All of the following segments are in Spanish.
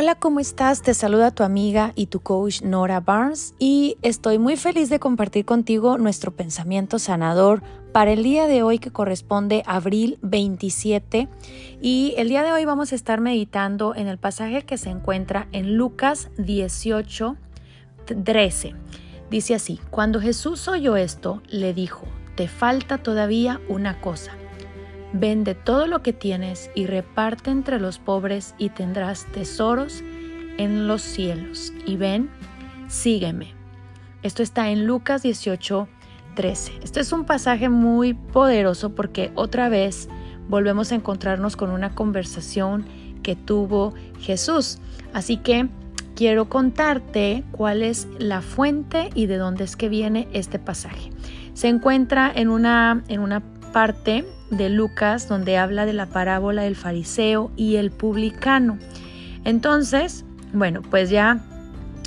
Hola, ¿cómo estás? Te saluda tu amiga y tu coach Nora Barnes y estoy muy feliz de compartir contigo nuestro pensamiento sanador para el día de hoy que corresponde a abril 27 y el día de hoy vamos a estar meditando en el pasaje que se encuentra en Lucas 18, 13. Dice así, cuando Jesús oyó esto, le dijo, te falta todavía una cosa Vende todo lo que tienes y reparte entre los pobres y tendrás tesoros en los cielos. Y ven, sígueme. Esto está en Lucas 18, 13. Este es un pasaje muy poderoso porque otra vez volvemos a encontrarnos con una conversación que tuvo Jesús. Así que quiero contarte cuál es la fuente y de dónde es que viene este pasaje. Se encuentra en una, en una parte de Lucas donde habla de la parábola del fariseo y el publicano. Entonces, bueno, pues ya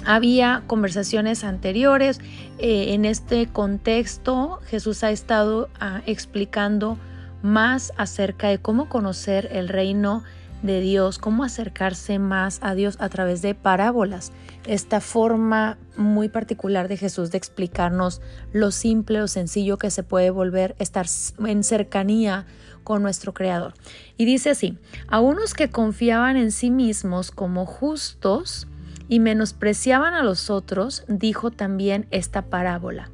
había conversaciones anteriores. Eh, en este contexto, Jesús ha estado ah, explicando más acerca de cómo conocer el reino de Dios, cómo acercarse más a Dios a través de parábolas. Esta forma muy particular de Jesús de explicarnos lo simple o sencillo que se puede volver estar en cercanía con nuestro Creador. Y dice así, a unos que confiaban en sí mismos como justos y menospreciaban a los otros, dijo también esta parábola.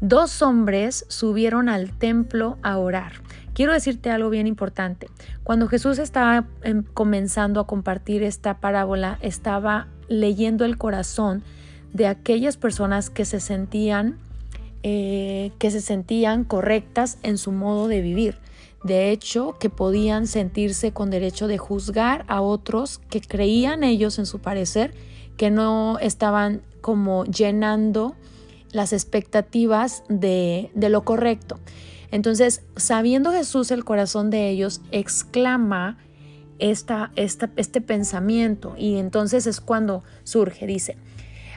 Dos hombres subieron al templo a orar Quiero decirte algo bien importante. Cuando Jesús estaba em, comenzando a compartir esta parábola, estaba leyendo el corazón de aquellas personas que se sentían eh, que se sentían correctas en su modo de vivir. De hecho, que podían sentirse con derecho de juzgar a otros que creían ellos en su parecer que no estaban como llenando las expectativas de, de lo correcto. Entonces, sabiendo Jesús el corazón de ellos, exclama esta, este pensamiento y entonces es cuando surge, dice,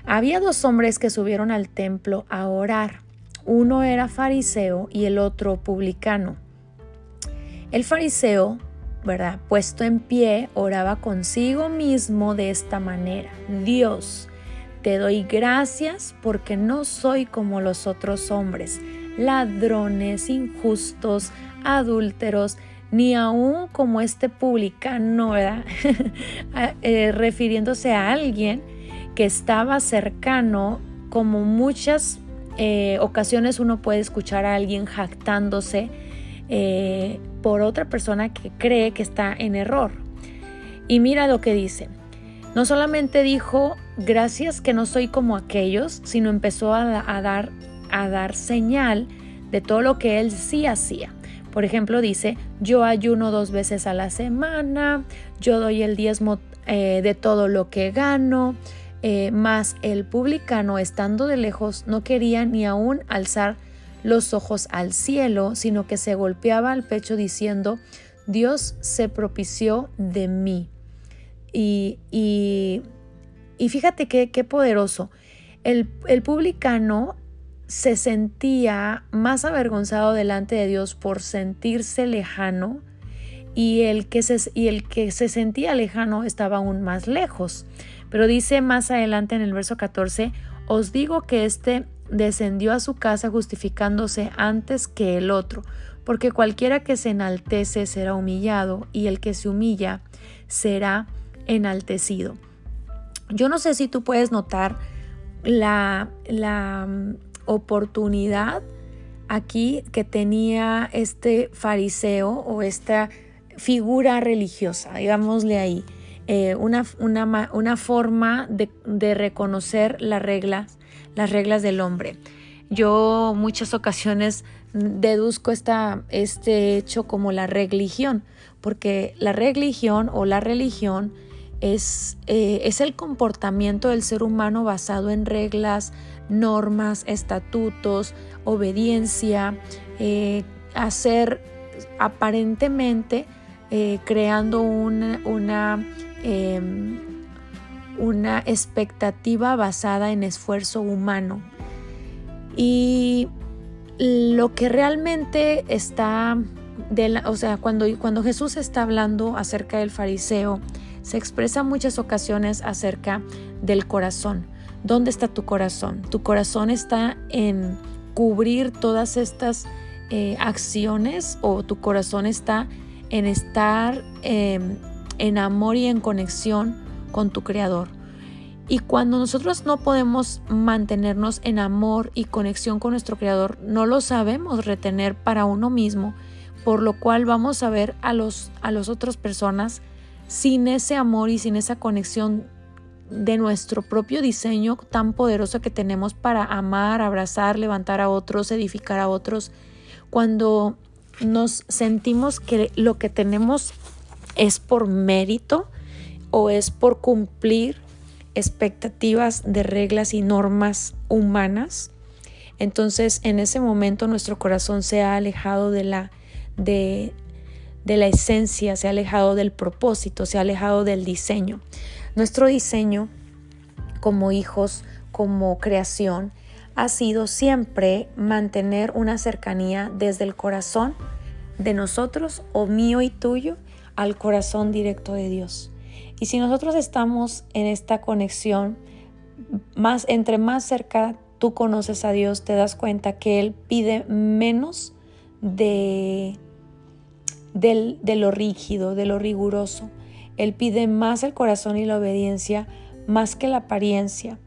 había dos hombres que subieron al templo a orar. Uno era fariseo y el otro publicano. El fariseo, ¿verdad? Puesto en pie, oraba consigo mismo de esta manera. Dios, te doy gracias porque no soy como los otros hombres ladrones, injustos, adúlteros, ni aún como este publicano, eh, refiriéndose a alguien que estaba cercano, como muchas eh, ocasiones uno puede escuchar a alguien jactándose eh, por otra persona que cree que está en error. Y mira lo que dice. No solamente dijo, gracias que no soy como aquellos, sino empezó a dar a dar señal de todo lo que él sí hacía. Por ejemplo, dice, yo ayuno dos veces a la semana, yo doy el diezmo eh, de todo lo que gano, eh, más el publicano, estando de lejos, no quería ni aún alzar los ojos al cielo, sino que se golpeaba al pecho diciendo, Dios se propició de mí. Y, y, fíjate qué, qué poderoso. El, el publicano se sentía más avergonzado delante de Dios por sentirse lejano y el que se, y el que se sentía lejano estaba aún más lejos. Pero dice más adelante en el verso 14, os digo que éste descendió a su casa justificándose antes que el otro, porque cualquiera que se enaltece será humillado y el que se humilla será enaltecido. Yo no sé si tú puedes notar la, la oportunidad aquí que tenía este fariseo o esta figura religiosa, digámosle ahí, eh, una, una, forma de, reconocer las reglas, las reglas del hombre. Yo muchas ocasiones deduzco esta, este hecho como la religión, porque la religión o la religión es, eh, es el comportamiento del ser humano basado en reglas, normas, estatutos, obediencia, eh, hacer aparentemente eh, creando una, una, em, una, expectativa basada en esfuerzo humano. Y lo que realmente está, de o sea, cuando, cuando Jesús está hablando acerca del fariseo, se expresa muchas ocasiones acerca del corazón. ¿Dónde está tu corazón? Tu corazón está en cubrir todas estas eh, acciones o tu corazón está en estar em, en amor y en conexión con tu creador. Y cuando nosotros no podemos mantenernos en amor y conexión con nuestro creador, no lo sabemos retener para uno mismo, por lo cual vamos a ver a los a las otras personas sin ese amor y sin esa conexión de nuestro propio diseño tan poderoso que tenemos para amar, abrazar, levantar a otros, edificar a otros. Cuando nos sentimos que lo que tenemos es por mérito o es por cumplir expectativas de reglas y normas humanas, entonces en ese momento nuestro corazón se ha alejado de la, de, de la esencia, se ha alejado del propósito, se ha alejado del diseño. Nuestro diseño como hijos, como creación, ha sido siempre mantener una cercanía desde el corazón de nosotros o mío y tuyo al corazón directo de Dios. Y si nosotros estamos en esta conexión, más entre más cerca tú conoces a Dios, te das cuenta que Él pide menos de, de lo rígido, de lo riguroso. Él pide más el corazón y la obediencia, más que la apariencia.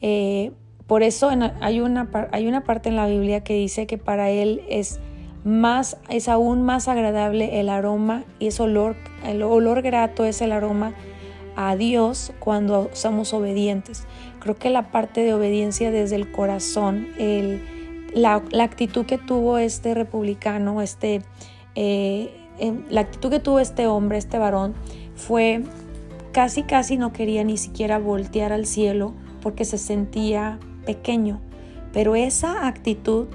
Eh, por eso hay, una, hay una parte en la Biblia que dice que para Él es más, es aún más agradable el aroma y ese olor, el olor grato es el aroma a Dios cuando somos obedientes. Creo que la parte de obediencia desde el corazón, la, actitud que tuvo este republicano, este, eh, la actitud que tuvo este hombre, este varón, fue casi casi no quería ni siquiera voltear al cielo porque se sentía pequeño, pero esa actitud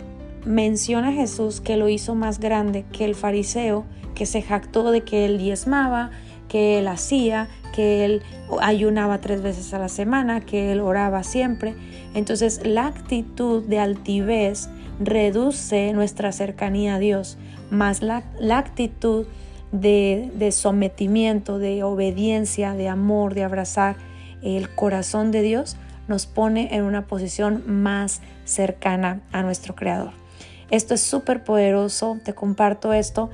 menciona a Jesús que lo hizo más grande que el fariseo que se jactó de que él diezmaba, que él hacía, que él ayunaba tres veces a la semana, que él oraba siempre. Entonces la actitud de altivez reduce nuestra cercanía a Dios, más la, actitud de, de sometimiento, de obediencia, de amor, de abrazar el corazón de Dios, nos pone en una posición más cercana a nuestro Creador. Esto es súper poderoso, te comparto esto